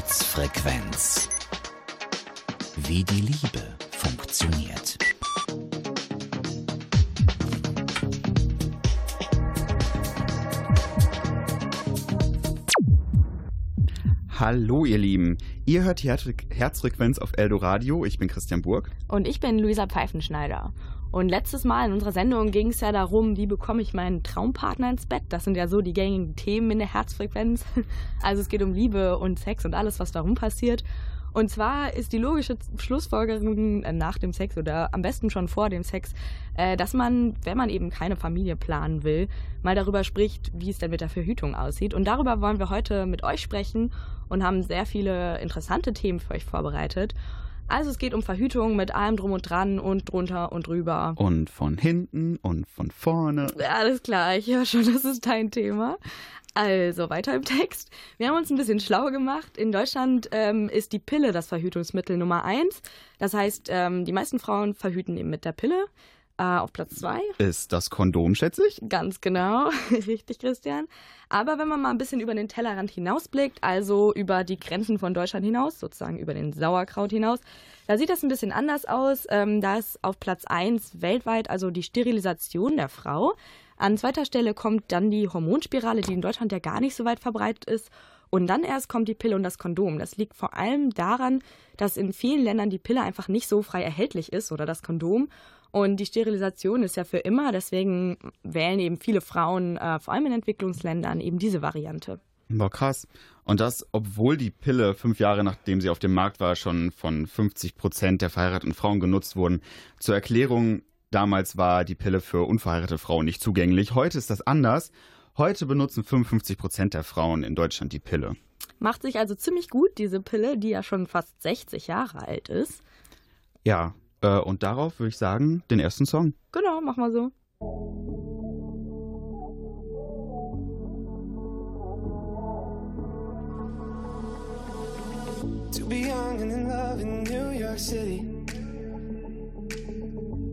Herzfrequenz. Wie die Liebe funktioniert. Hallo ihr Lieben, ihr hört die Herzfrequenz auf Eldo Radio. Ich bin Christian Burg. Und ich bin Luisa Pfeifenschneider. Und letztes Mal in unserer Sendung ging es ja darum, wie bekomme ich meinen Traumpartner ins Bett. Das sind ja so die gängigen Themen in der Herzfrequenz. Also es geht um Liebe und Sex und alles, was darum passiert. Und zwar ist die logische Schlussfolgerung äh, nach dem Sex oder am besten schon vor dem Sex, äh, dass man, wenn man eben keine Familie planen will, mal darüber spricht, wie es denn mit der Verhütung aussieht. Und darüber wollen wir heute mit euch sprechen und haben sehr viele interessante Themen für euch vorbereitet. Also es geht um Verhütung mit allem drum und dran und drunter und drüber. Und von hinten und von vorne. Alles klar, ich höre schon, das ist dein Thema. Also weiter im Text. Wir haben uns ein bisschen schlau gemacht. In Deutschland ähm, ist die Pille das Verhütungsmittel Nummer eins. Das heißt, ähm, die meisten Frauen verhüten eben mit der Pille. Äh, auf Platz zwei ist das Kondom, schätze ich. Ganz genau, richtig, Christian. Aber wenn man mal ein bisschen über den Tellerrand hinausblickt, also über die Grenzen von Deutschland hinaus, sozusagen über den Sauerkraut hinaus, da sieht das ein bisschen anders aus. Ähm, da ist auf Platz eins weltweit also die Sterilisation der Frau. An zweiter Stelle kommt dann die Hormonspirale, die in Deutschland ja gar nicht so weit verbreitet ist. Und dann erst kommt die Pille und das Kondom. Das liegt vor allem daran, dass in vielen Ländern die Pille einfach nicht so frei erhältlich ist oder das Kondom. Und die Sterilisation ist ja für immer, deswegen wählen eben viele Frauen, äh, vor allem in Entwicklungsländern, eben diese Variante. Boah, krass. Und das, obwohl die Pille fünf Jahre nachdem sie auf dem Markt war, schon von 50 Prozent der verheirateten Frauen genutzt wurden. Zur Erklärung, damals war die Pille für unverheiratete Frauen nicht zugänglich. Heute ist das anders. Heute benutzen 55 Prozent der Frauen in Deutschland die Pille. Macht sich also ziemlich gut, diese Pille, die ja schon fast 60 Jahre alt ist. Ja, äh, und darauf würde ich sagen, den ersten Song. Genau, mach mal so. To be young and in love in New York City.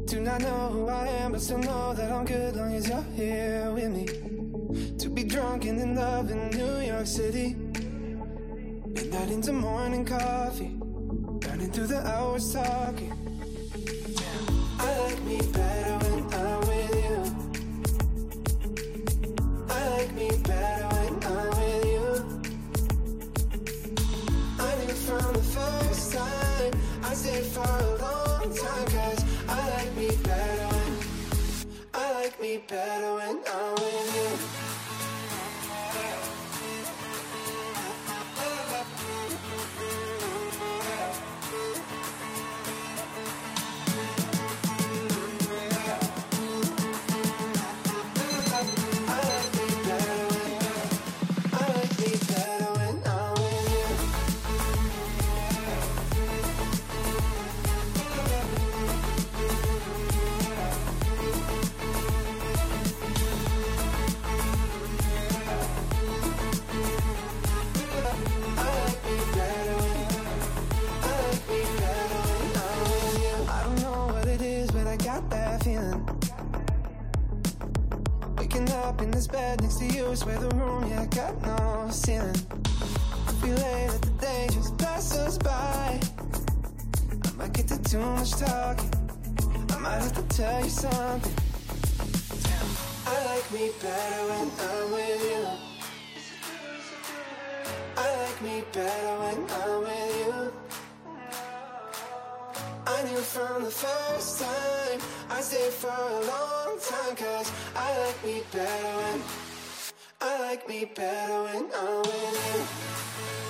Do not know who I am, but still know that I'm good long as you're here with me. To be drunk and in love in New York City. Midnight into morning coffee. Burning through the hours talking. I like me better when I'm with you. I like me better when I'm with you. I knew from the first time I stayed for a long I like me better I like me better when up in this bed next to you. Swear the room, yeah, got no ceiling. We late at the day just pass us by. I might get to too much talking. I might have to tell you something. I like me better when I'm with you. I like me better when I'm with you. I knew from the first time I stayed for a long time Cause I like me better when I like me better when I'm with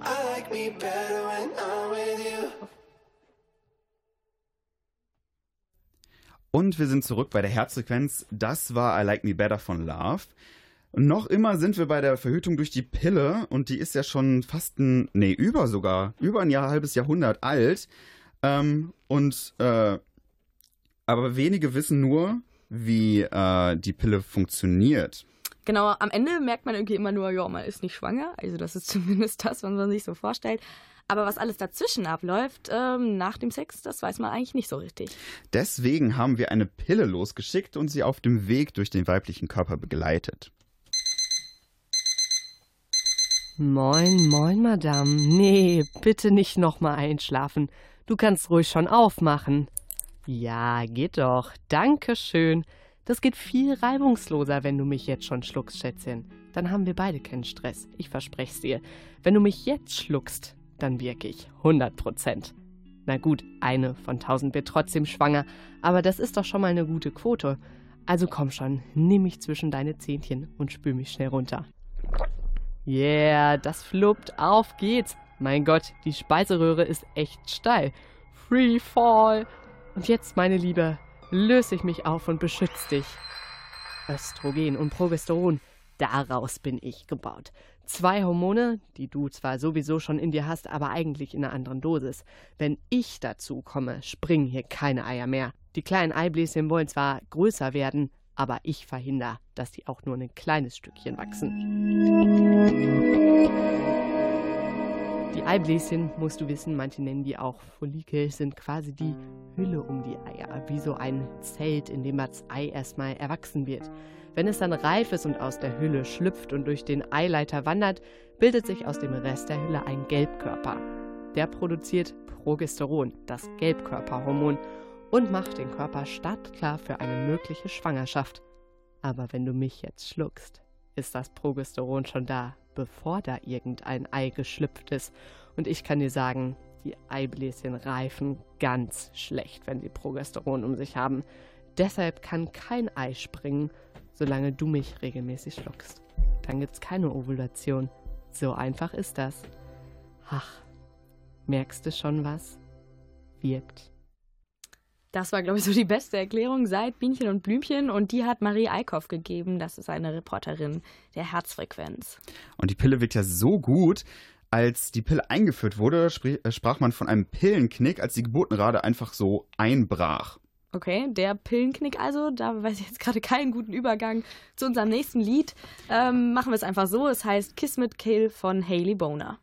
I like me better when I'm with you. Und wir sind zurück bei der Herzfrequenz. Das war I Like Me Better von Love. Noch immer sind wir bei der Verhütung durch die Pille und die ist ja schon fast ein, nee, über sogar, über ein Jahr, halbes Jahrhundert alt. Ähm, und, äh, aber wenige wissen nur, wie äh, die Pille funktioniert. Genau, am Ende merkt man irgendwie immer nur, ja, man ist nicht schwanger. Also das ist zumindest das, was man sich so vorstellt. Aber was alles dazwischen abläuft, ähm, nach dem Sex, das weiß man eigentlich nicht so richtig. Deswegen haben wir eine Pille losgeschickt und sie auf dem Weg durch den weiblichen Körper begleitet. Moin, moin, Madame. Nee, bitte nicht nochmal einschlafen. Du kannst ruhig schon aufmachen. Ja, geht doch. Dankeschön. Das geht viel reibungsloser, wenn du mich jetzt schon schluckst, Schätzchen. Dann haben wir beide keinen Stress. Ich versprech's dir. Wenn du mich jetzt schluckst, dann wirke ich 100 Prozent. Na gut, eine von tausend wird trotzdem schwanger, aber das ist doch schon mal eine gute Quote. Also komm schon, nimm mich zwischen deine Zähnchen und spül mich schnell runter. Yeah, das fluppt. Auf geht's. Mein Gott, die Speiseröhre ist echt steil. Free Fall. Und jetzt, meine Liebe, löse ich mich auf und beschütze dich. Östrogen und Progesteron, daraus bin ich gebaut. Zwei Hormone, die du zwar sowieso schon in dir hast, aber eigentlich in einer anderen Dosis. Wenn ich dazu komme, springen hier keine Eier mehr. Die kleinen Eibläschen wollen zwar größer werden, aber ich verhindere, dass die auch nur ein kleines Stückchen wachsen. Eibläschen, musst du wissen, manche nennen die auch Follikel, sind quasi die Hülle um die Eier, wie so ein Zelt, in dem das Ei erstmal erwachsen wird. Wenn es dann reif ist und aus der Hülle schlüpft und durch den Eileiter wandert, bildet sich aus dem Rest der Hülle ein Gelbkörper. Der produziert Progesteron, das Gelbkörperhormon, und macht den Körper startklar für eine mögliche Schwangerschaft. Aber wenn du mich jetzt schluckst, ist das Progesteron schon da, bevor da irgendein Ei geschlüpft ist. Und ich kann dir sagen, die Eibläschen reifen ganz schlecht, wenn sie Progesteron um sich haben. Deshalb kann kein Ei springen, solange du mich regelmäßig schluckst. Dann gibt's keine Ovulation. So einfach ist das. Ach, merkst du schon was? Wirkt. Das war, glaube ich, so die beste Erklärung seit Bienchen und Blümchen und die hat Marie Eickhoff gegeben. Das ist eine Reporterin der Herzfrequenz. Und die Pille wird ja so gut, als die Pille eingeführt wurde, äh, sprach man von einem Pillenknick, als die Geburtenrate einfach so einbrach. Okay, der Pillenknick also, da weiß ich jetzt gerade keinen guten Übergang zu unserem nächsten Lied. Ähm, machen wir es einfach so, es heißt Kiss mit Kill von Hailey Boner.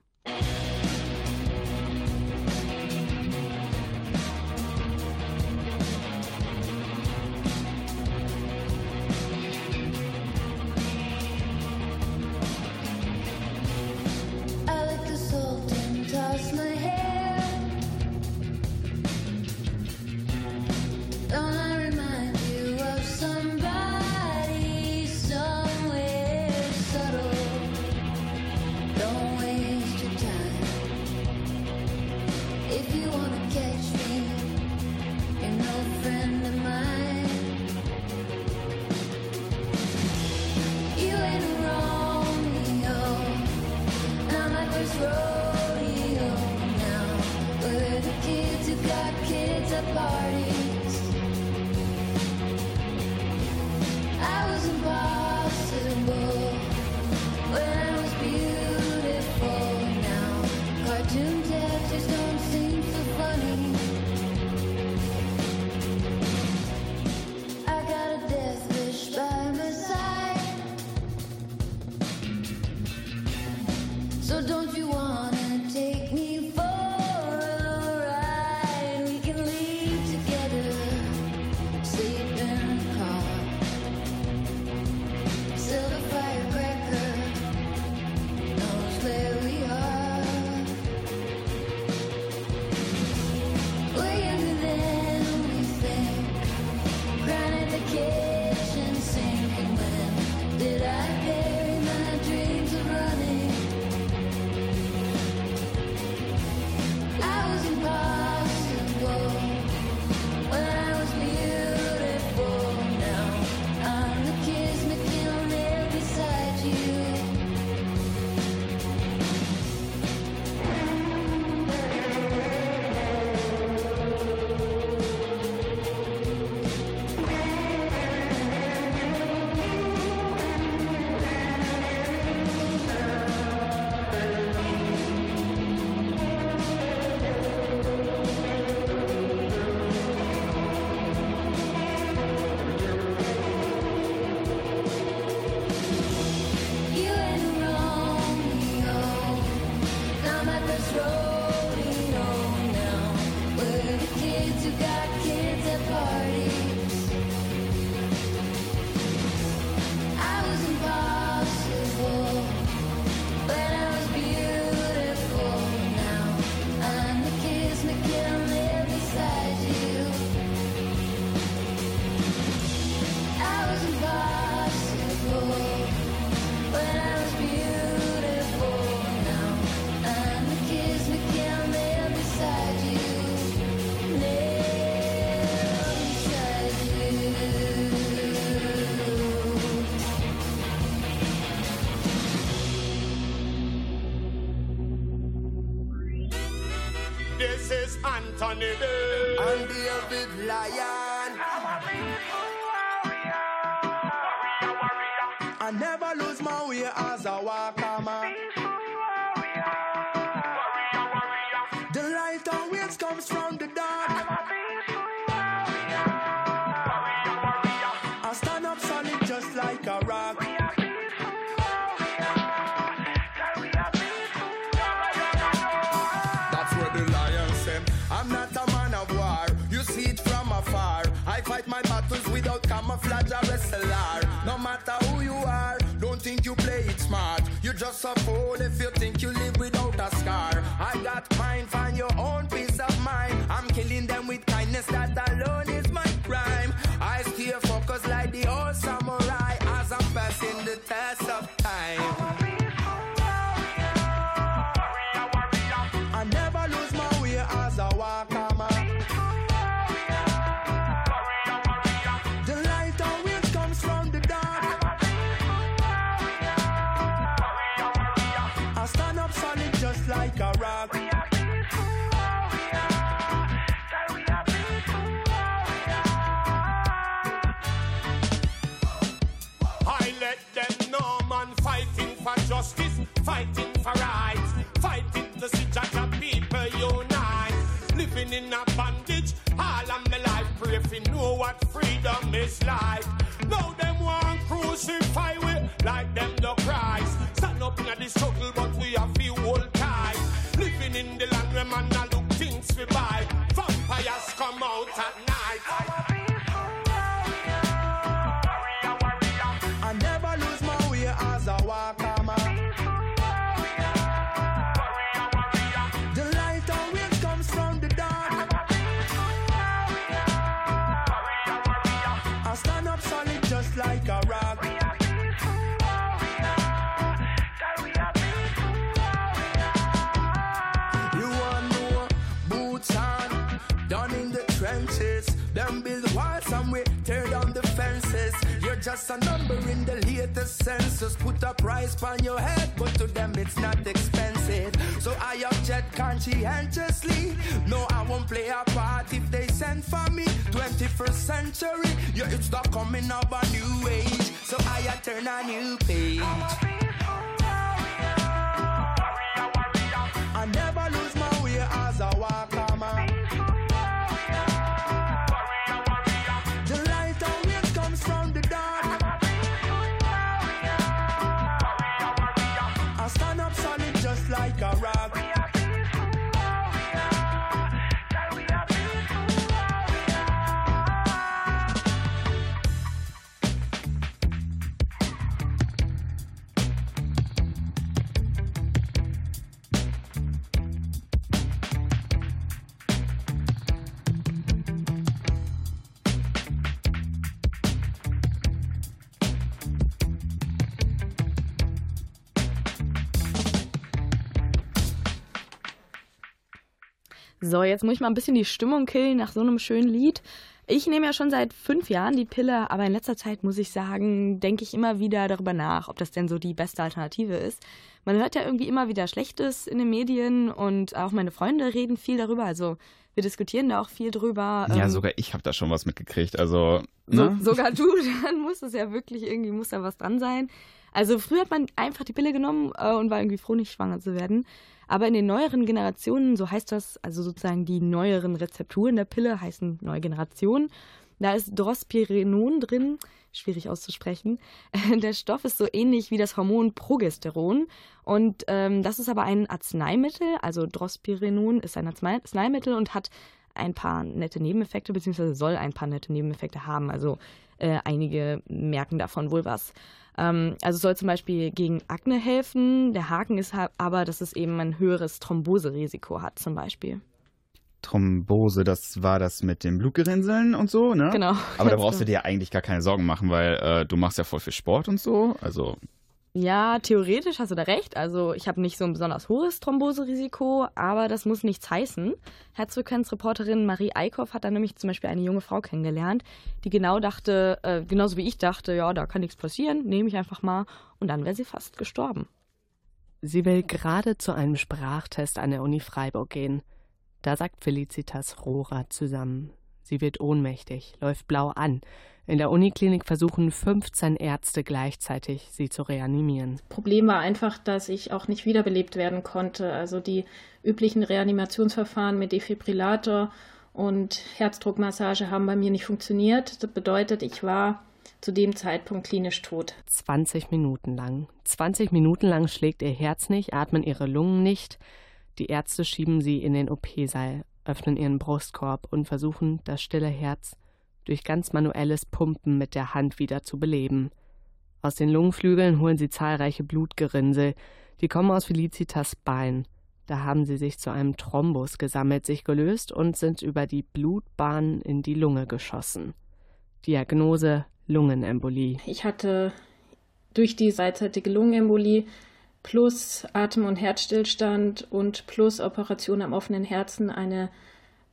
needed. SLR. No matter who you are, don't think you play it smart. You're just a fool if you think you live freedom is like. Now them want crucify we like them the Christ. Stand up in the struggle, but we have few old tight. Living in the land where man a look things we buy. Vampires come out at night. A number in the latest census. Put a price on your head, but to them it's not expensive. So I object conscientiously. No, I won't play a part if they send for me. 21st century, yeah, it's the coming of a new age. So I turn a new page. So, jetzt muss ich mal ein bisschen die Stimmung killen nach so einem schönen Lied. Ich nehme ja schon seit fünf Jahren die Pille, aber in letzter Zeit muss ich sagen, denke ich immer wieder darüber nach, ob das denn so die beste Alternative ist. Man hört ja irgendwie immer wieder Schlechtes in den Medien und auch meine Freunde reden viel darüber. Also wir diskutieren da auch viel drüber. Ja, Ähm, sogar ich habe da schon was mitgekriegt. Also, so, ne? sogar du, dann muss es ja wirklich irgendwie, muss da was dran sein. Also früher hat man einfach die Pille genommen äh, und war irgendwie froh, nicht schwanger zu werden. Aber in den neueren Generationen, so heißt das, also sozusagen die neueren Rezepturen der Pille heißen neue Generation. Da ist Drospirenon drin. schwierig auszusprechen. Der Stoff ist so ähnlich wie das Hormon Progesteron und ähm, das ist aber ein Arzneimittel, also Drospirenon ist ein Arzneimittel und hat ein paar nette Nebeneffekte, beziehungsweise soll ein paar nette Nebeneffekte haben. Also äh, einige merken davon wohl was. Ähm, also soll zum Beispiel gegen Akne helfen. Der Haken ist aber, dass es eben ein höheres Thromboserisiko hat, zum Beispiel. Thrombose, das war das mit den Blutgerinnseln und so, ne? Genau. Aber da brauchst du dir eigentlich gar keine Sorgen machen, weil äh, du machst ja voll viel Sport und so. Also Ja, theoretisch hast du da recht. Also ich habe nicht so ein besonders hohes Thromboserisiko, aber das muss nichts heißen. Herzfrequenzreporterin Marie Eickhoff hat da nämlich zum Beispiel eine junge Frau kennengelernt, die genau dachte, äh, genauso wie ich dachte, ja, da kann nichts passieren, nehme ich einfach mal. Und dann wäre sie fast gestorben. Sie will gerade zu einem Sprachtest an der Uni Freiburg gehen. Da sagt Felicitas Rohrer zusammen. Sie wird ohnmächtig, läuft blau an. In der Uniklinik versuchen 15 Ärzte gleichzeitig, sie zu reanimieren. Problem war einfach, dass ich auch nicht wiederbelebt werden konnte. Also die üblichen Reanimationsverfahren mit Defibrillator und Herzdruckmassage haben bei mir nicht funktioniert. Das bedeutet, ich war zu dem Zeitpunkt klinisch tot. 20 Minuten lang. 20 Minuten lang schlägt ihr Herz nicht, atmen ihre Lungen nicht. Die Ärzte schieben sie in den OP-Saal, öffnen ihren Brustkorb und versuchen, das stille Herz durch ganz manuelles Pumpen mit der Hand wieder zu beleben. Aus den Lungenflügeln holen sie zahlreiche Blutgerinnsel, die kommen aus Felicitas Bein. Da haben sie sich zu einem Thrombus gesammelt, sich gelöst und sind über die Blutbahn in die Lunge geschossen. Diagnose Lungenembolie. Ich hatte durch die beidseitige Lungenembolie plus Atem- und Herzstillstand und plus Operation am offenen Herzen eine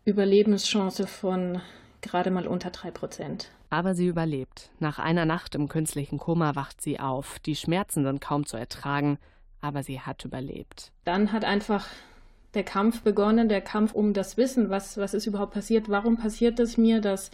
Überlebenschance von gerade mal unter drei Prozent. Aber sie überlebt. Nach einer Nacht im künstlichen Koma wacht sie auf. Die Schmerzen sind kaum zu ertragen, aber sie hat überlebt. Dann hat einfach der Kampf begonnen, der Kampf um das Wissen, was, was ist überhaupt passiert, warum passiert es mir, dass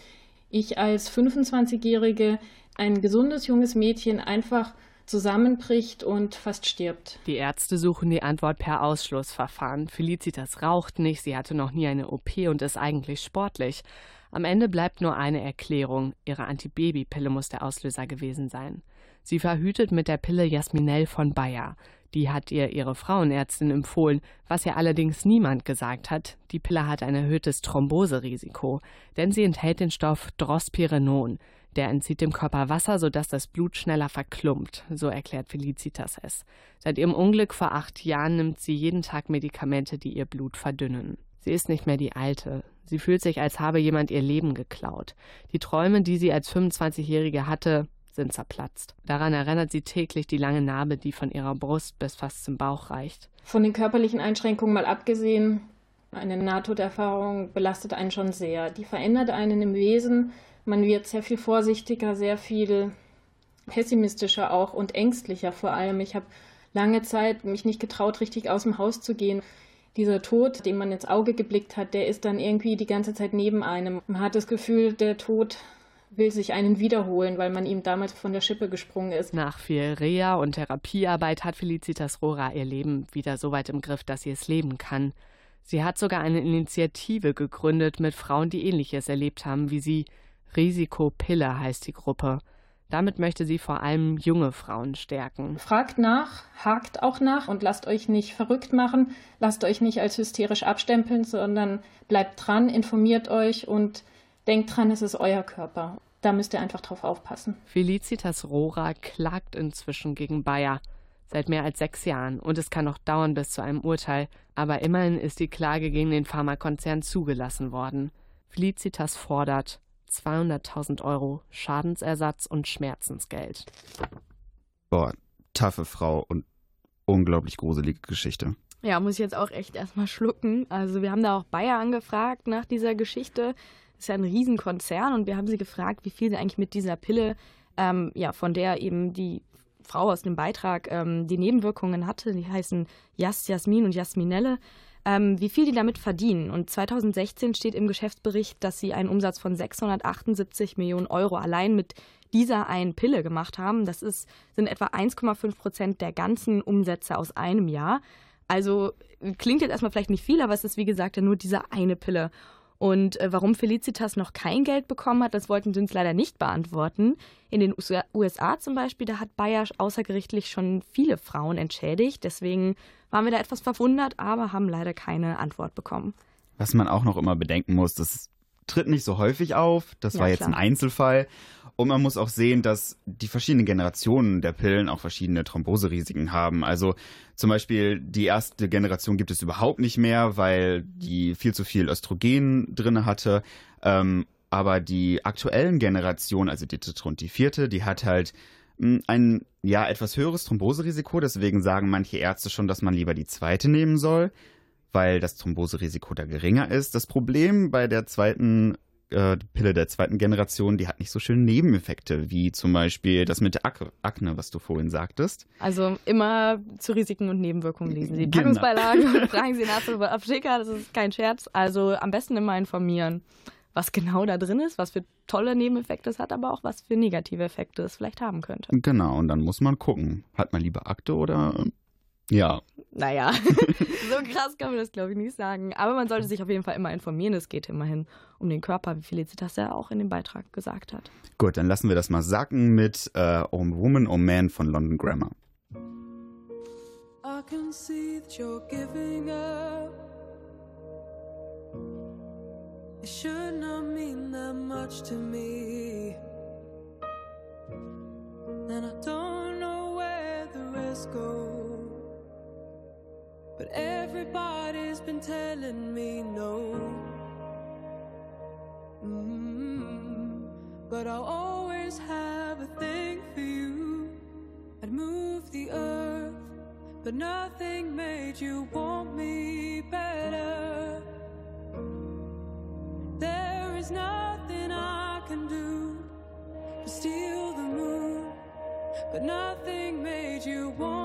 ich als 25-Jährige ein gesundes junges Mädchen einfach zusammenbricht und fast stirbt. Die Ärzte suchen die Antwort per Ausschlussverfahren. Felicitas raucht nicht, sie hatte noch nie eine OP und ist eigentlich sportlich. Am Ende bleibt nur eine Erklärung. Ihre Antibabypille muss der Auslöser gewesen sein. Sie verhütet mit der Pille Jasminell von Bayer. Die hat ihr ihre Frauenärztin empfohlen, was ihr allerdings niemand gesagt hat. Die Pille hat ein erhöhtes Thromboserisiko, denn sie enthält den Stoff Drospirenon. Der entzieht dem Körper Wasser, sodass das Blut schneller verklumpt, so erklärt Felicitas es. Seit ihrem Unglück vor acht Jahren nimmt sie jeden Tag Medikamente, die ihr Blut verdünnen. Sie ist nicht mehr die Alte. Sie fühlt sich, als habe jemand ihr Leben geklaut. Die Träume, die sie als 25-Jährige hatte, sind zerplatzt. Daran erinnert sie täglich die lange Narbe, die von ihrer Brust bis fast zum Bauch reicht. Von den körperlichen Einschränkungen mal abgesehen, eine Nahtoderfahrung belastet einen schon sehr. Die verändert einen im Wesen. Man wird sehr viel vorsichtiger, sehr viel pessimistischer auch und ängstlicher vor allem. Ich habe lange Zeit mich nicht getraut, richtig aus dem Haus zu gehen. Dieser Tod, den man ins Auge geblickt hat, der ist dann irgendwie die ganze Zeit neben einem. Man hat das Gefühl, der Tod will sich einen wiederholen, weil man ihm damals von der Schippe gesprungen ist. Nach viel Reha und Therapiearbeit hat Felicitas Rohrer ihr Leben wieder so weit im Griff, dass sie es leben kann. Sie hat sogar eine Initiative gegründet mit Frauen, die ähnliches erlebt haben wie sie. Risikopille heißt die Gruppe. Damit möchte sie vor allem junge Frauen stärken. Fragt nach, hakt auch nach und lasst euch nicht verrückt machen, lasst euch nicht als hysterisch abstempeln, sondern bleibt dran, informiert euch und denkt dran, es ist euer Körper. Da müsst ihr einfach drauf aufpassen. Felicitas Rohrer klagt inzwischen gegen Bayer seit mehr als sechs Jahren und es kann noch dauern bis zu einem Urteil, aber immerhin ist die Klage gegen den Pharmakonzern zugelassen worden. Felicitas fordert 200.000 Euro Schadensersatz und Schmerzensgeld. Boah, taffe Frau und unglaublich gruselige Geschichte. Ja, muss ich jetzt auch echt erstmal schlucken. Also wir haben da auch Bayer angefragt nach dieser Geschichte. Das ist ja ein Riesenkonzern und wir haben sie gefragt, wie viel sie eigentlich mit dieser Pille, ähm, ja, von der eben die Frau aus dem Beitrag ähm, die Nebenwirkungen hatte, die heißen Jas, Jasmin und Jasminelle, ähm, wie viel die damit verdienen. Und 2016 steht im Geschäftsbericht, dass sie einen Umsatz von 678 Millionen Euro allein mit dieser einen Pille gemacht haben. Das ist, sind etwa 1,5 Prozent der ganzen Umsätze aus einem Jahr. Also klingt jetzt erstmal vielleicht nicht viel, aber es ist wie gesagt ja nur diese eine Pille. Und äh, warum Felicitas noch kein Geld bekommen hat, das wollten sie uns leider nicht beantworten. In den USA- zum Beispiel, da hat Bayer außergerichtlich schon viele Frauen entschädigt. Deswegen waren wir da etwas verwundert, aber haben leider keine Antwort bekommen. Was man auch noch immer bedenken muss, das tritt nicht so häufig auf. Das Ja, war jetzt klar. ein Einzelfall. Und man muss auch sehen, dass die verschiedenen Generationen der Pillen auch verschiedene Thromboserisiken haben. Also zum Beispiel die erste Generation gibt es überhaupt nicht mehr, weil die viel zu viel Östrogen drin hatte. Ähm, aber die aktuellen Generationen, also die dritte und die vierte, die hat halt mh, ein ja etwas höheres Thromboserisiko. Deswegen sagen manche Ärzte schon, dass man lieber die zweite nehmen soll weil das Thromboserisiko da geringer ist. Das Problem bei der zweiten äh, Pille der zweiten Generation, die hat nicht so schöne Nebeneffekte, wie zum Beispiel das mit der Ak Akne, was du vorhin sagtest. Also immer zu Risiken und Nebenwirkungen lesen Sie die Genau. Packungsbeilage und fragen Sie nach über Apotheker, das ist kein Scherz. Also am besten immer informieren, was genau da drin ist, was für tolle Nebeneffekte es hat, aber auch was für negative Effekte es vielleicht haben könnte. Genau, und dann muss man gucken, hat man lieber Akte oder ähm, ja, Naja, so krass kann man das glaube ich nicht sagen. Aber man sollte sich auf jeden Fall immer informieren. Es geht immerhin um den Körper, wie Felicitas ja auch in dem Beitrag gesagt hat. gut, dann lassen wir das mal sacken mit äh, Oh Woman, Oh Man von London Grammar. I can see that you're giving up. It should not mean that much to me. And I don't know where the rest go. But everybody's been telling me no. Mm, But I'll always have a thing for you. I'd move the earth, but nothing made you want me better. There is nothing I can do to steal the moon, but nothing made you want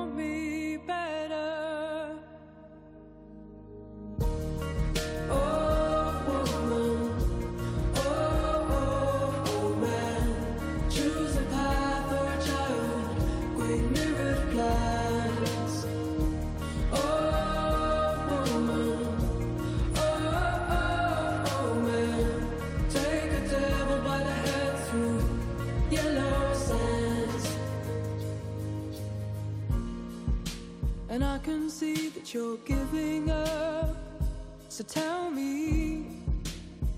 can see that you're giving up. So tell me,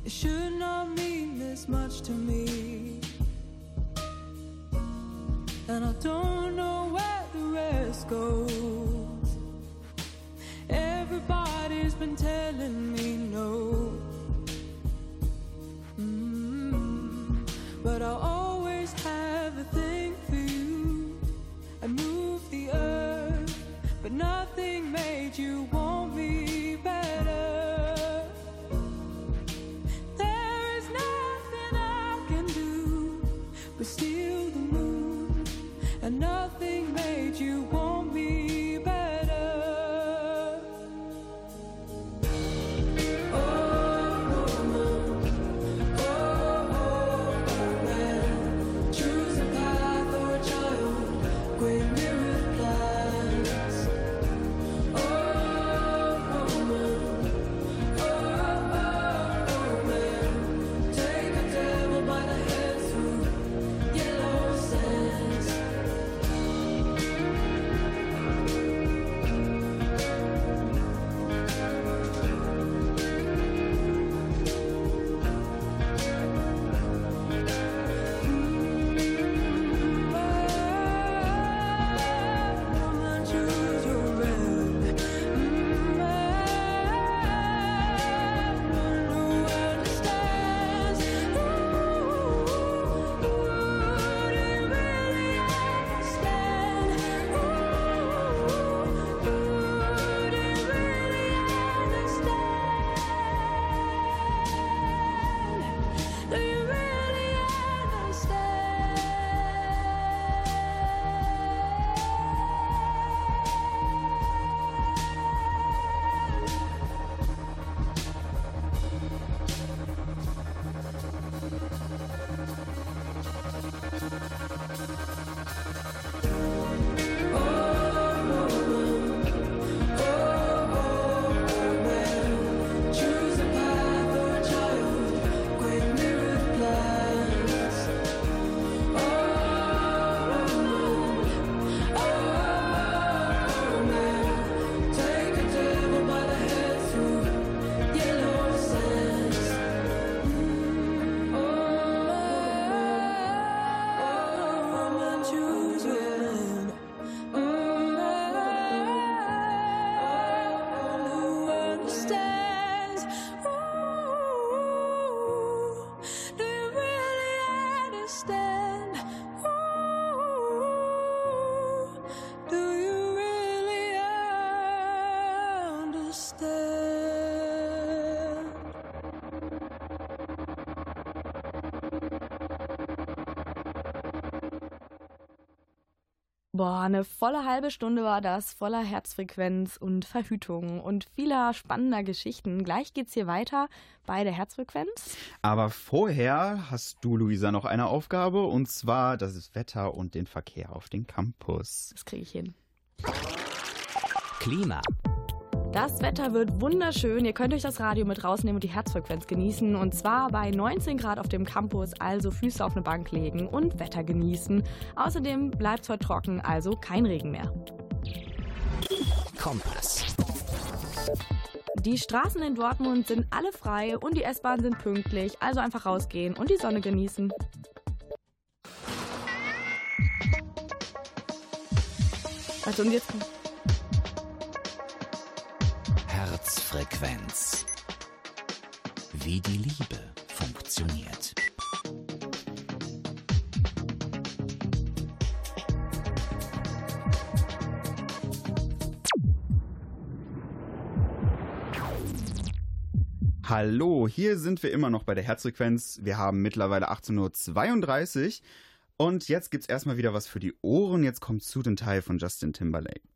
it should not mean this much to me. And I don't know where the rest goes. Everybody's been telling me no. Mm, But I'll nothing made you want me better. There is nothing I can do but steal the moon, and nothing made you want Boah, eine volle halbe Stunde war das, voller Herzfrequenz und Verhütung und vieler spannender Geschichten. Gleich geht's hier weiter bei der Herzfrequenz. Aber vorher hast du, Luisa, noch eine Aufgabe und zwar das Wetter und den Verkehr auf dem Campus. Das kriege ich hin. Klima. Das Wetter wird wunderschön. Ihr könnt euch das Radio mit rausnehmen und die Herzfrequenz genießen. Und zwar bei 19 Grad auf dem Campus, also Füße auf eine Bank legen und Wetter genießen. Außerdem bleibt es heute trocken, also kein Regen mehr. Kompass. Die Straßen in Dortmund sind alle frei und die S-Bahnen sind pünktlich. Also einfach rausgehen und die Sonne genießen. Also und jetzt Herzfrequenz. Wie die Liebe funktioniert. Hallo, hier sind wir immer noch bei der Herzfrequenz. Wir haben mittlerweile 18.32 Uhr. Und jetzt gibt's erstmal wieder was für die Ohren. Jetzt kommt zu dem Teil von Justin Timberlake.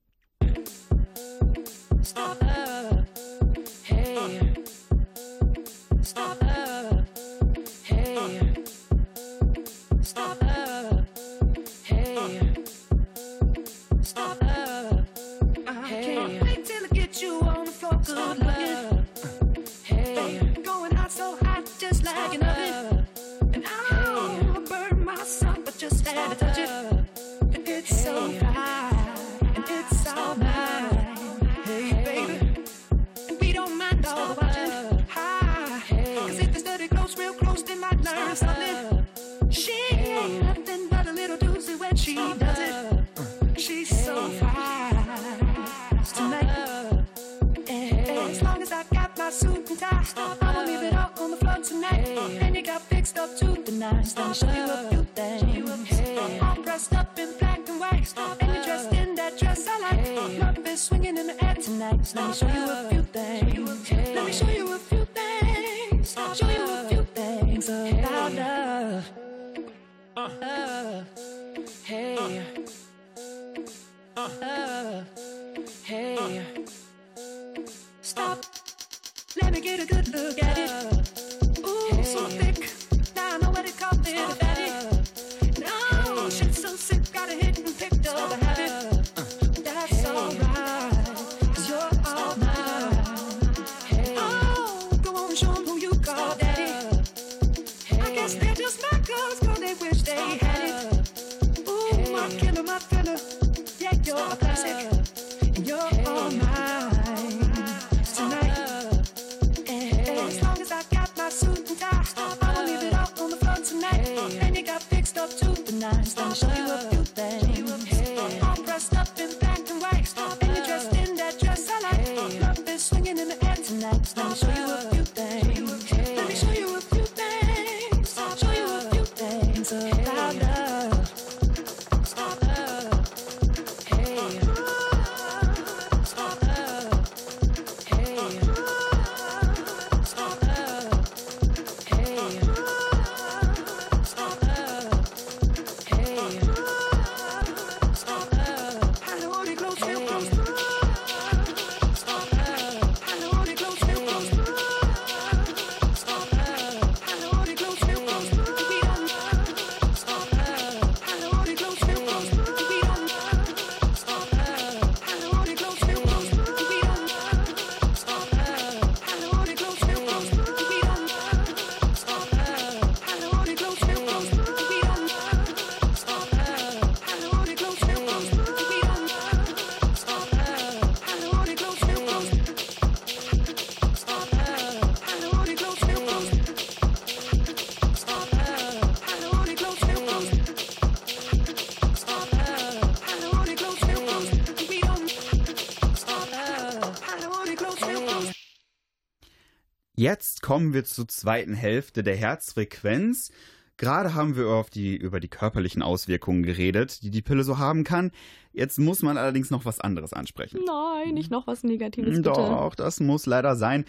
Jetzt kommen wir zur zweiten Hälfte der Herzfrequenz. Gerade haben wir auf die, über die körperlichen Auswirkungen geredet, die die Pille so haben kann. Jetzt muss man allerdings noch was anderes ansprechen. Nein, nicht noch was Negatives. Hm, bitte. Doch, das muss leider sein.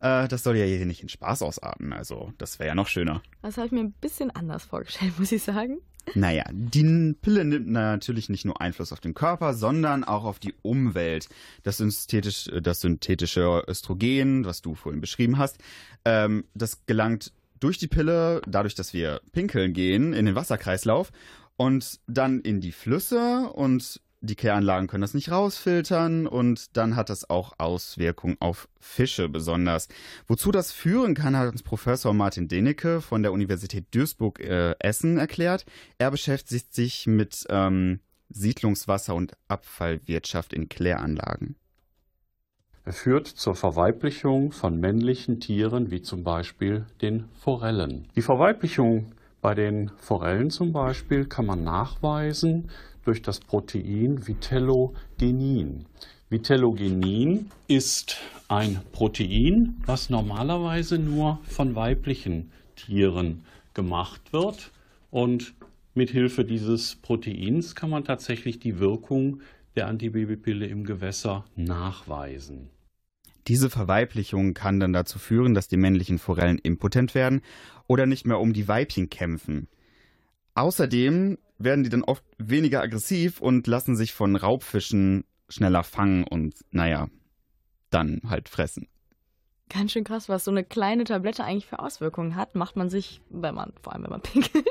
Äh, das soll ja hier nicht in Spaß ausarten. Also, das wäre ja noch schöner. Das habe ich mir ein bisschen anders vorgestellt, muss ich sagen. Naja, die Pille nimmt natürlich nicht nur Einfluss auf den Körper, sondern auch auf die Umwelt. Das, synthetisch, das synthetische Östrogen, was du vorhin beschrieben hast, ähm, das gelangt durch die Pille, dadurch, dass wir pinkeln gehen, in den Wasserkreislauf und dann in die Flüsse und die Kläranlagen können das nicht rausfiltern und dann hat das auch Auswirkungen auf Fische besonders. Wozu das führen kann, hat uns Professor Martin Denecke von der Universität Duisburg äh, Essen erklärt. Er beschäftigt sich mit ähm, Siedlungswasser und Abfallwirtschaft in Kläranlagen. Er führt zur Verweiblichung von männlichen Tieren wie zum Beispiel den Forellen. Die Verweiblichung bei den Forellen zum Beispiel kann man nachweisen durch das Protein Vitellogenin. Vitellogenin ist ein Protein, was normalerweise nur von weiblichen Tieren gemacht wird und mit Hilfe dieses Proteins kann man tatsächlich die Wirkung der Antibabypille im Gewässer nachweisen. Diese Verweiblichung kann dann dazu führen, dass die männlichen Forellen impotent werden oder nicht mehr um die Weibchen kämpfen. Außerdem werden die dann oft weniger aggressiv und lassen sich von Raubfischen schneller fangen und, naja, dann halt fressen. Ganz schön krass, was so eine kleine Tablette eigentlich für Auswirkungen hat, macht man sich, wenn man, vor allem wenn man pinkelt,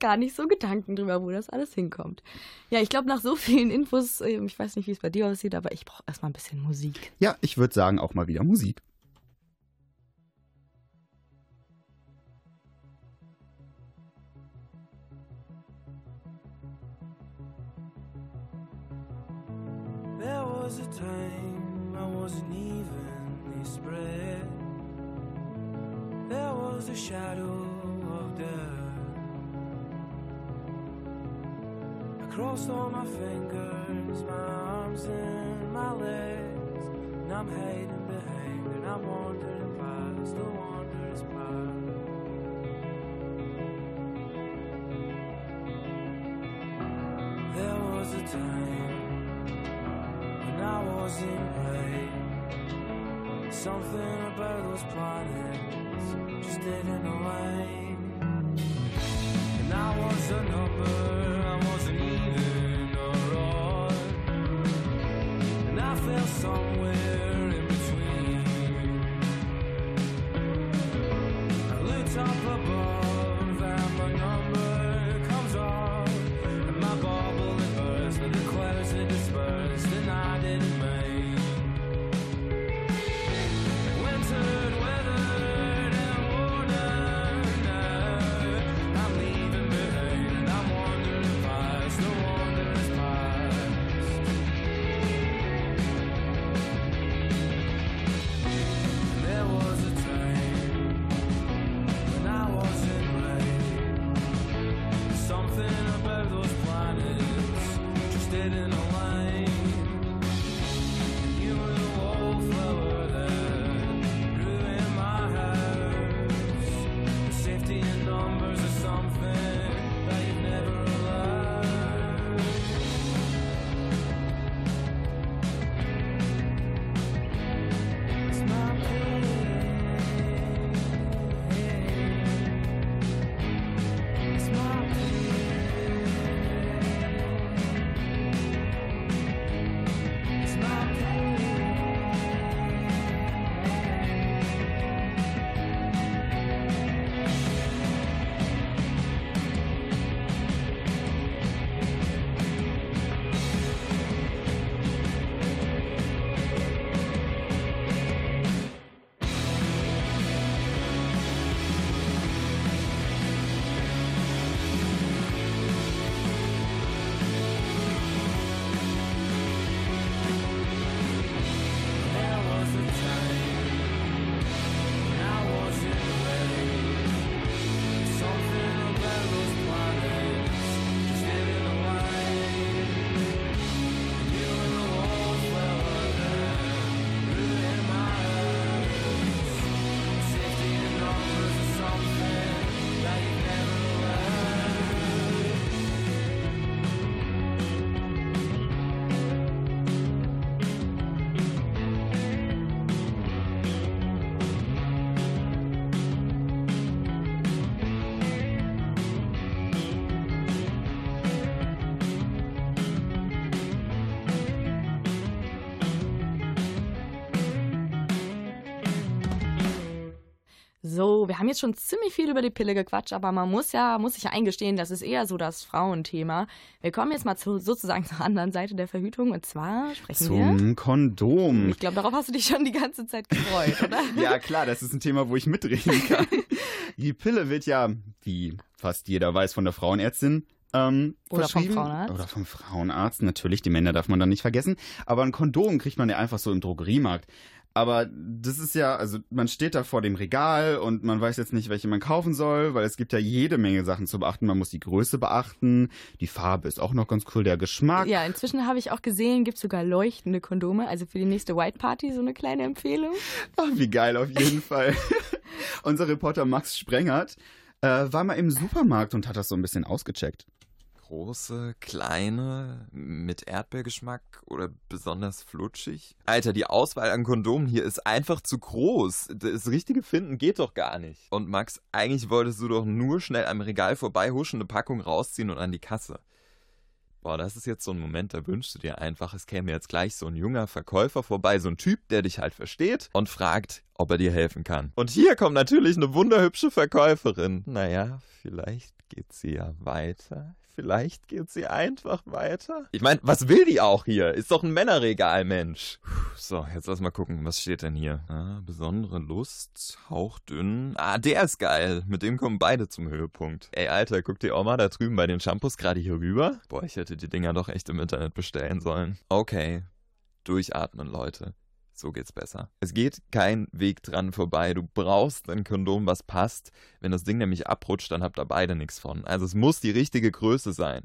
gar nicht so Gedanken drüber, wo das alles hinkommt. Ja, ich glaube, nach so vielen Infos, ähm, ich weiß nicht, wie es bei dir aussieht, aber ich brauche erstmal ein bisschen Musik. Ja, ich würde sagen, auch mal wieder Musik. Was a time I wasn't evenly spread. There was a shadow of death. I crossed all my fingers, my arms and my legs. And I'm hiding behind and I'm wandering past the wanderer's path. There was a time wasn't right. Something about those planets just didn't align. And I was a number, I wasn't So, wir haben jetzt schon ziemlich viel über die Pille gequatscht, aber man muss ja, muss sich ja eingestehen, das ist eher so das Frauenthema. Wir kommen jetzt mal zu, sozusagen zur anderen Seite der Verhütung und zwar sprechen wir. Zum Kondom. Ich glaube, darauf hast du dich schon die ganze Zeit gefreut, oder? Ja, klar, das ist ein Thema, wo ich mitreden kann. Die Pille wird ja, wie fast jeder weiß, von der Frauenärztin ähm, Oder vom. Frauenarzt. Oder vom Frauenarzt, natürlich, die Männer darf man dann nicht vergessen. Aber ein Kondom kriegt man ja einfach so im Drogeriemarkt. Aber das ist ja, also man steht da vor dem Regal und man weiß jetzt nicht, welche man kaufen soll, weil es gibt ja jede Menge Sachen zu beachten. Man muss die Größe beachten, die Farbe ist auch noch ganz cool, der Geschmack. Ja, inzwischen habe ich auch gesehen, gibt es sogar leuchtende Kondome, also für die nächste White Party so eine kleine Empfehlung. Ach, wie geil, auf jeden Fall. Unser Reporter Max Sprengert äh, war mal im Supermarkt und hat das so ein bisschen ausgecheckt. Große, kleine, mit Erdbeergeschmack oder besonders flutschig? Alter, die Auswahl an Kondomen hier ist einfach zu groß. Das richtige Finden geht doch gar nicht. Und Max, eigentlich wolltest du doch nur schnell am Regal vorbeihuschen, eine Packung rausziehen und an die Kasse. Boah, das ist jetzt so ein Moment, da wünschst du dir einfach, es käme jetzt gleich so ein junger Verkäufer vorbei, so ein Typ, der dich halt versteht und fragt, ob er dir helfen kann. Und hier kommt natürlich eine wunderhübsche Verkäuferin. Naja, vielleicht geht sie ja weiter. Vielleicht geht sie einfach weiter. Ich meine, was will die auch hier? Ist doch ein Männerregal, Mensch. Puh, So, jetzt lass mal gucken, was steht denn hier? Ah, besondere Lust, hauchdünn. Ah, der ist geil. Mit dem kommen beide zum Höhepunkt. Ey, Alter, guck dir auch mal da drüben bei den Shampoos gerade hier rüber. Boah, ich hätte die Dinger doch echt im Internet bestellen sollen. Okay. Durchatmen, Leute. So geht's besser. Es geht kein Weg dran vorbei. Du brauchst ein Kondom, was passt. Wenn das Ding nämlich abrutscht, dann habt ihr beide nichts von. Also es muss die richtige Größe sein.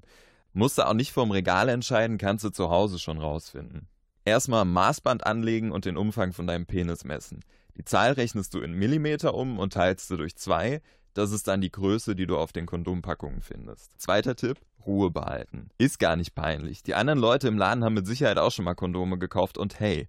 Musst du auch nicht vorm Regal entscheiden, kannst du zu Hause schon rausfinden. Erstmal Maßband anlegen und den Umfang von deinem Penis messen. Die Zahl rechnest du in Millimeter um und teilst du durch zwei. Das ist dann die Größe, die du auf den Kondompackungen findest. Zweiter Tipp, Ruhe behalten. Ist gar nicht peinlich. Die anderen Leute im Laden haben mit Sicherheit auch schon mal Kondome gekauft und hey,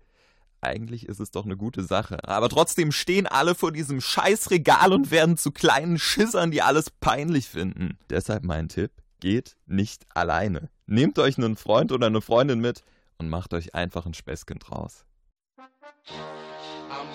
eigentlich ist es doch eine gute Sache. Aber trotzdem stehen alle vor diesem scheiß Regal und werden zu kleinen Schissern, die alles peinlich finden. Deshalb mein Tipp, geht nicht alleine. Nehmt euch einen Freund oder eine Freundin mit und macht euch einfach ein Späßchen draus. I'm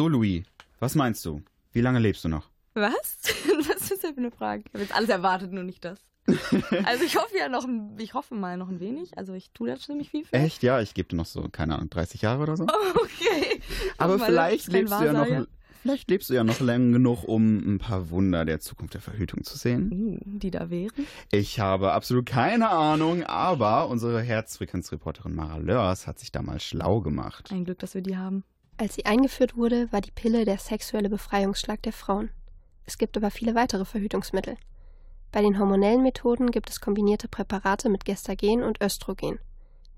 So, Louis, was meinst du? Wie lange lebst du noch? Was? Was ist das für eine Frage? Ich habe jetzt alles erwartet, nur nicht das. also ich hoffe ja noch, ein- ich hoffe mal noch ein wenig. Also ich tue da ziemlich viel für. Echt? Ja, ich gebe dir noch so, keine Ahnung, 30 Jahre oder so. Okay. Aber mal, vielleicht lebst du ja noch, vielleicht lebst du ja noch lang genug, um ein paar Wunder der Zukunft der Verhütung zu sehen. Uh, Die da wären. Ich habe absolut keine Ahnung, aber unsere Herzfrequenzreporterin Mara Lörs hat sich da mal schlau gemacht. Ein Glück, dass wir die haben. Als sie eingeführt wurde, war die Pille der sexuelle Befreiungsschlag der Frauen. Es gibt aber viele weitere Verhütungsmittel. Bei den hormonellen Methoden gibt es kombinierte Präparate mit Gestagen und Östrogen.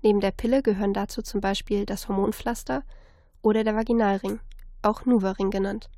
Neben der Pille gehören dazu zum Beispiel das Hormonpflaster oder der Vaginalring, auch Nuvaring genannt.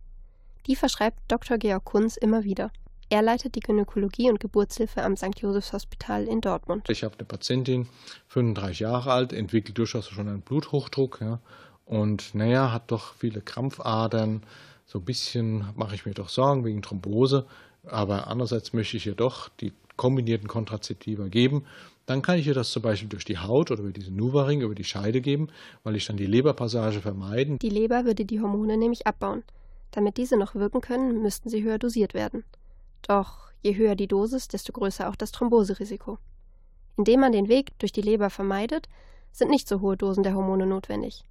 Die verschreibt Dr. Georg Kunz immer wieder. Er leitet die Gynäkologie und Geburtshilfe am St. Josephs Hospital in Dortmund. Ich habe eine Patientin, 35 Jahre alt, entwickelt durchaus schon einen Bluthochdruck. Ja, und naja, hat doch viele Krampfadern. So ein bisschen mache ich mir doch Sorgen wegen Thrombose. Aber andererseits möchte ich ihr doch die kombinierten Kontrazeptiva geben. Dann kann ich ihr das zum Beispiel durch die Haut oder über diesen Nuvaring, über die Scheide geben, weil ich dann die Leberpassage vermeiden. Die Leber würde die Hormone nämlich abbauen. Damit diese noch wirken können, müssten sie höher dosiert werden. Doch je höher die Dosis, desto größer auch das Thromboserisiko. Indem man den Weg durch die Leber vermeidet, sind nicht so hohe Dosen der Hormone notwendig.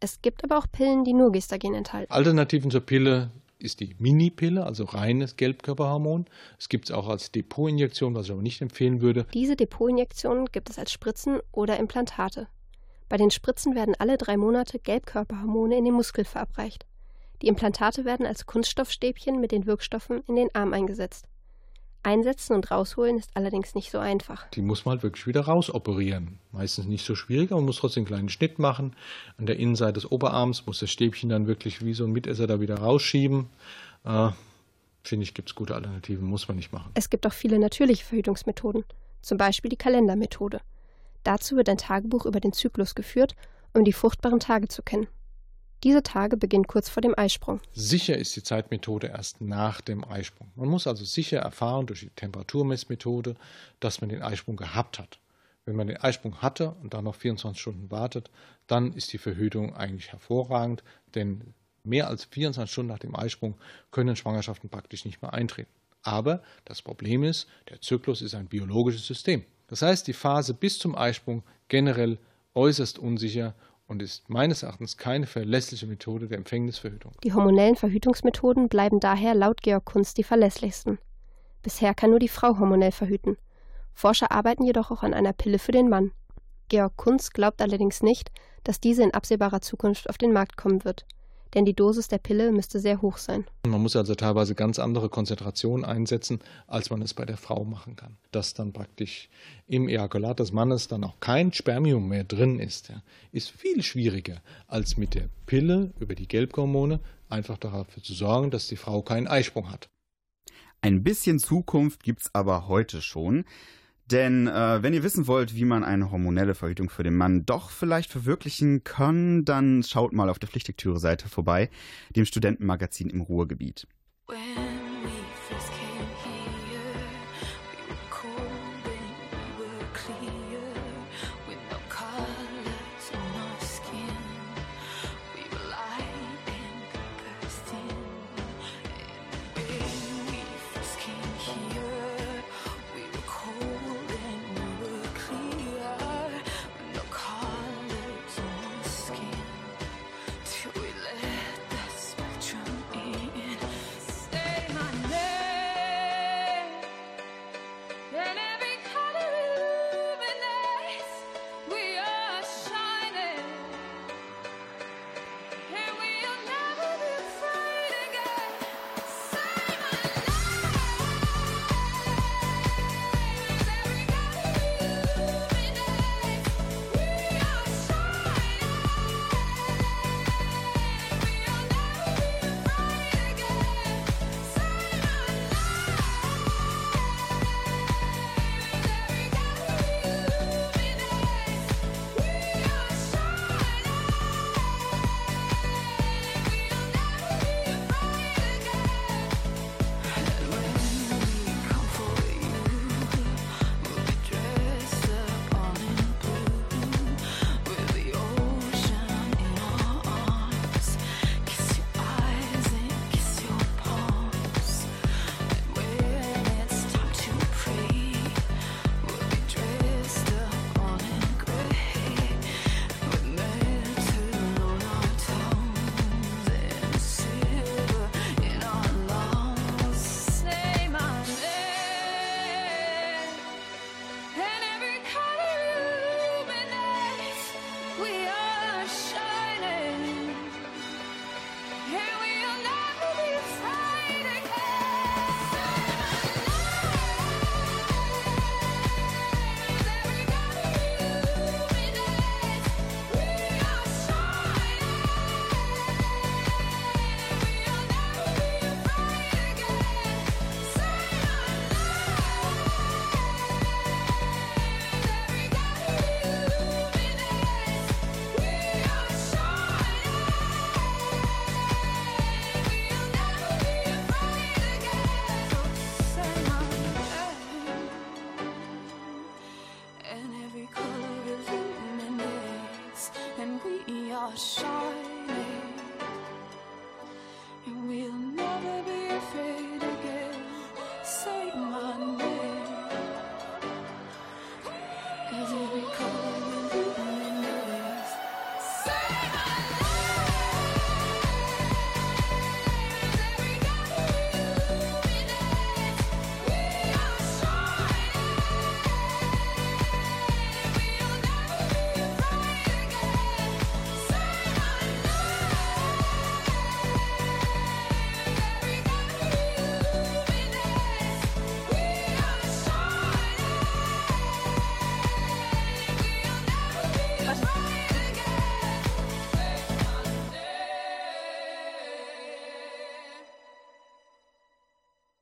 Es gibt aber auch Pillen, die nur Gestagen enthalten. Alternativen zur Pille ist die Mini-Pille, also reines Gelbkörperhormon. Es gibt es auch als Depotinjektion, was ich aber nicht empfehlen würde. Diese Depotinjektionen gibt es als Spritzen oder Implantate. Bei den Spritzen werden alle drei Monate Gelbkörperhormone in den Muskel verabreicht. Die Implantate werden als Kunststoffstäbchen mit den Wirkstoffen in den Arm eingesetzt. Einsetzen und rausholen ist allerdings nicht so einfach. Die muss man halt wirklich wieder rausoperieren. Meistens nicht so schwierig, aber man muss trotzdem einen kleinen Schnitt machen. An der Innenseite des Oberarms muss das Stäbchen dann wirklich wie so ein Mitesser da wieder rausschieben. Äh, Finde ich, gibt es gute Alternativen, muss man nicht machen. Es gibt auch viele natürliche Verhütungsmethoden, zum Beispiel die Kalendermethode. Dazu wird ein Tagebuch über den Zyklus geführt, um die fruchtbaren Tage zu kennen. Diese Tage beginnen kurz vor dem Eisprung. Sicher ist die Zeitmethode erst nach dem Eisprung. Man muss also sicher erfahren durch die Temperaturmessmethode, dass man den Eisprung gehabt hat. Wenn man den Eisprung hatte und dann noch 24 Stunden wartet, dann ist die Verhütung eigentlich hervorragend, denn mehr als 24 Stunden nach dem Eisprung können Schwangerschaften praktisch nicht mehr eintreten. Aber das Problem ist, der Zyklus ist ein biologisches System. Das heißt, die Phase bis zum Eisprung generell äußerst unsicher und ist meines Erachtens keine verlässliche Methode der Empfängnisverhütung. Die hormonellen Verhütungsmethoden bleiben daher laut Georg Kunz die verlässlichsten. Bisher kann nur die Frau hormonell verhüten. Forscher arbeiten jedoch auch an einer Pille für den Mann. Georg Kunz glaubt allerdings nicht, dass diese in absehbarer Zukunft auf den Markt kommen wird. Denn die Dosis der Pille müsste sehr hoch sein. Man muss also teilweise ganz andere Konzentrationen einsetzen, als man es bei der Frau machen kann. Dass dann praktisch im Ejakulat des Mannes dann auch kein Spermium mehr drin ist, ja, ist viel schwieriger, als mit der Pille über die Gelbhormone einfach dafür zu sorgen, dass die Frau keinen Eisprung hat. Ein bisschen Zukunft gibt's aber heute schon. Denn äh, wenn ihr wissen wollt, wie man eine hormonelle Verhütung für den Mann doch vielleicht verwirklichen kann, dann schaut mal auf der Pflichtlektüre-Seite vorbei, dem Studentenmagazin im Ruhrgebiet. When we first came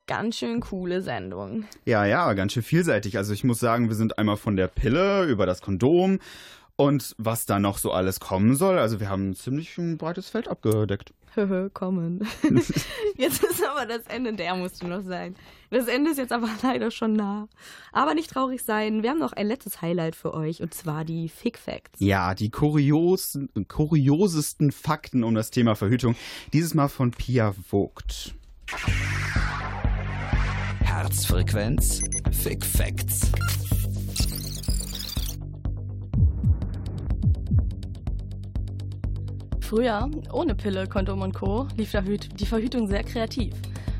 ganz schön coole Sendung. Ja, ja, ganz schön vielseitig. Also ich muss sagen, wir sind einmal von der Pille über das Kondom und was da noch so alles kommen soll. Also wir haben ein ziemlich ein breites Feld abgedeckt. Kommen. jetzt ist aber das Ende, der musste noch sein. Das Ende ist jetzt aber leider schon nah. Aber nicht traurig sein, wir haben noch ein letztes Highlight für euch und zwar die Fick Facts. Ja, die kurios, kuriosesten Fakten um das Thema Verhütung. Dieses Mal von Pia Vogt. Herzfrequenz Fick Facts. Früher, ohne Pille, Kondom und Co., lief die Verhütung sehr kreativ.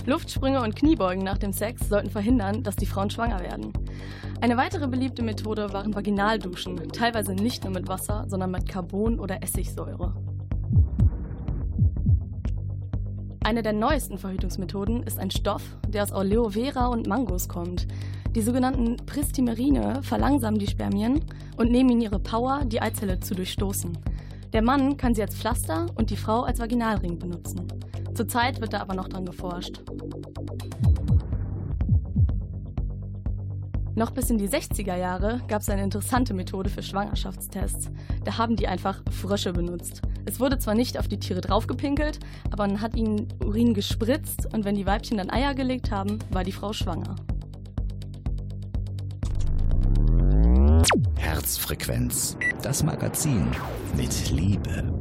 Luftsprünge und Kniebeugen nach dem Sex sollten verhindern, dass die Frauen schwanger werden. Eine weitere beliebte Methode waren Vaginalduschen, teilweise nicht nur mit Wasser, sondern mit Carbon oder Essigsäure. Eine der neuesten Verhütungsmethoden ist ein Stoff, der aus Aloe Vera und Mangos kommt. Die sogenannten Pristimerine verlangsamen die Spermien und nehmen ihnen ihre Power, die Eizelle zu durchstoßen. Der Mann kann sie als Pflaster und die Frau als Vaginalring benutzen. Zurzeit wird da aber noch dran geforscht. Noch bis in die 60er Jahre gab es eine interessante Methode für Schwangerschaftstests. Da haben die einfach Frösche benutzt. Es wurde zwar nicht auf die Tiere draufgepinkelt, aber man hat ihnen Urin gespritzt und wenn die Weibchen dann Eier gelegt haben, war die Frau schwanger. Herzfrequenz, das Magazin mit Liebe.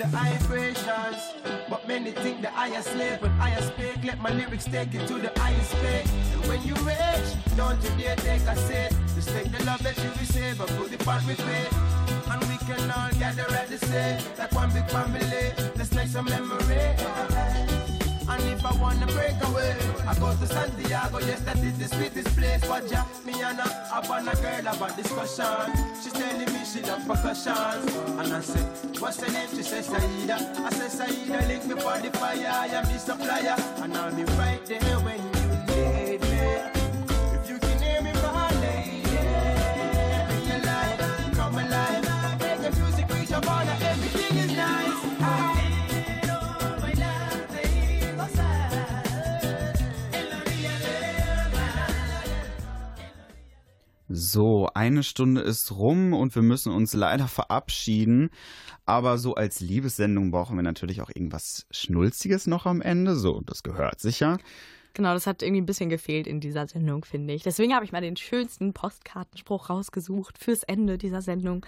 The vibrations. But many think that I slave, but I speak. Let my lyrics take you to the highest peak. And when you reach, don't you dare take a seat. Just take the love that you receive and put it on with faith. And we can all gather at the same, like one big family. Let's make some memory. And if I wanna break away, I go to Santiago. Yes, that is the sweetest place. But yeah, me and her, I want a girl about discussion. She's telling me she love percussion. And I say, what's her name? She says Saida. I say Saida, link me for the fire. I am the supplier. And I'll be right there when So, eine Stunde ist rum und wir müssen uns leider verabschieden. Aber so als Liebessendung brauchen wir natürlich auch irgendwas Schnulziges noch am Ende. So, das gehört sicher. Genau, das hat irgendwie ein bisschen gefehlt in dieser Sendung, finde ich. Deswegen habe ich mal den schönsten Postkartenspruch rausgesucht fürs Ende dieser Sendung.